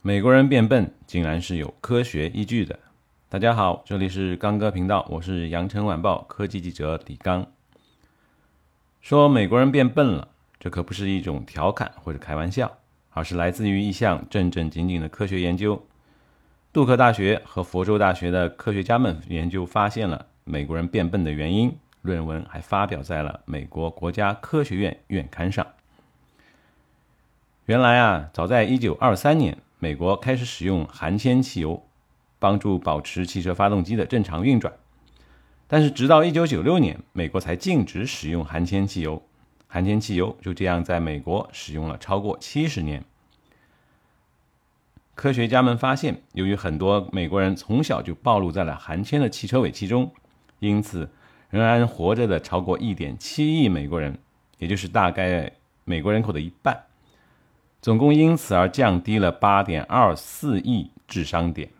美国人变笨竟然是有科学依据的。大家好，这里是刚哥频道，我是羊城晚报科技记者李刚。说美国人变笨了，这可不是一种调侃或者开玩笑，而是来自于一项正正经经的科学研究。杜克大学和佛州大学的科学家们研究发现了美国人变笨的原因，论文还发表在了美国国家科学院院刊上。原来啊，早在一九二三年，美国开始使用含铅汽油，帮助保持汽车发动机的正常运转。但是，直到一九九六年，美国才禁止使用含铅汽油。含铅汽油就这样在美国使用了超过七十年。科学家们发现，由于很多美国人从小就暴露在了含铅的汽车尾气中，因此仍然活着的超过一点七亿美国人，也就是大概美国人口的一半。总共因此而降低了八点二四亿智商点。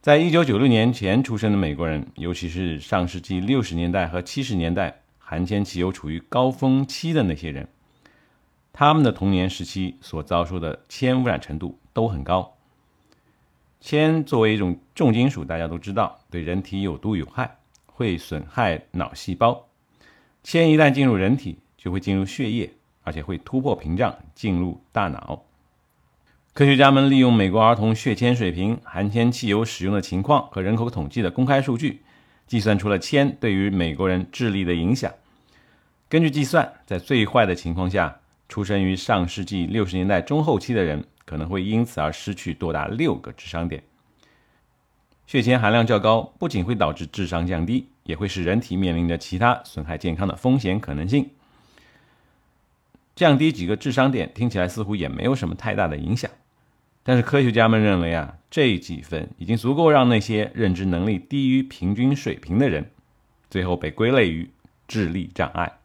在一九九六年前出生的美国人，尤其是上世纪六十年代和七十年代含铅汽油处于高峰期的那些人，他们的童年时期所遭受的铅污染程度都很高。铅作为一种重金属，大家都知道对人体有毒有害，会损害脑细胞。铅一旦进入人体，就会进入血液。而且会突破屏障进入大脑。科学家们利用美国儿童血铅水平、含铅汽油使用的情况和人口统计的公开数据，计算出了铅对于美国人智力的影响。根据计算，在最坏的情况下，出生于上世纪六十年代中后期的人可能会因此而失去多达六个智商点。血铅含量较高，不仅会导致智商降低，也会使人体面临着其他损害健康的风险可能性。降低几个智商点听起来似乎也没有什么太大的影响，但是科学家们认为啊，这几分已经足够让那些认知能力低于平均水平的人，最后被归类于智力障碍。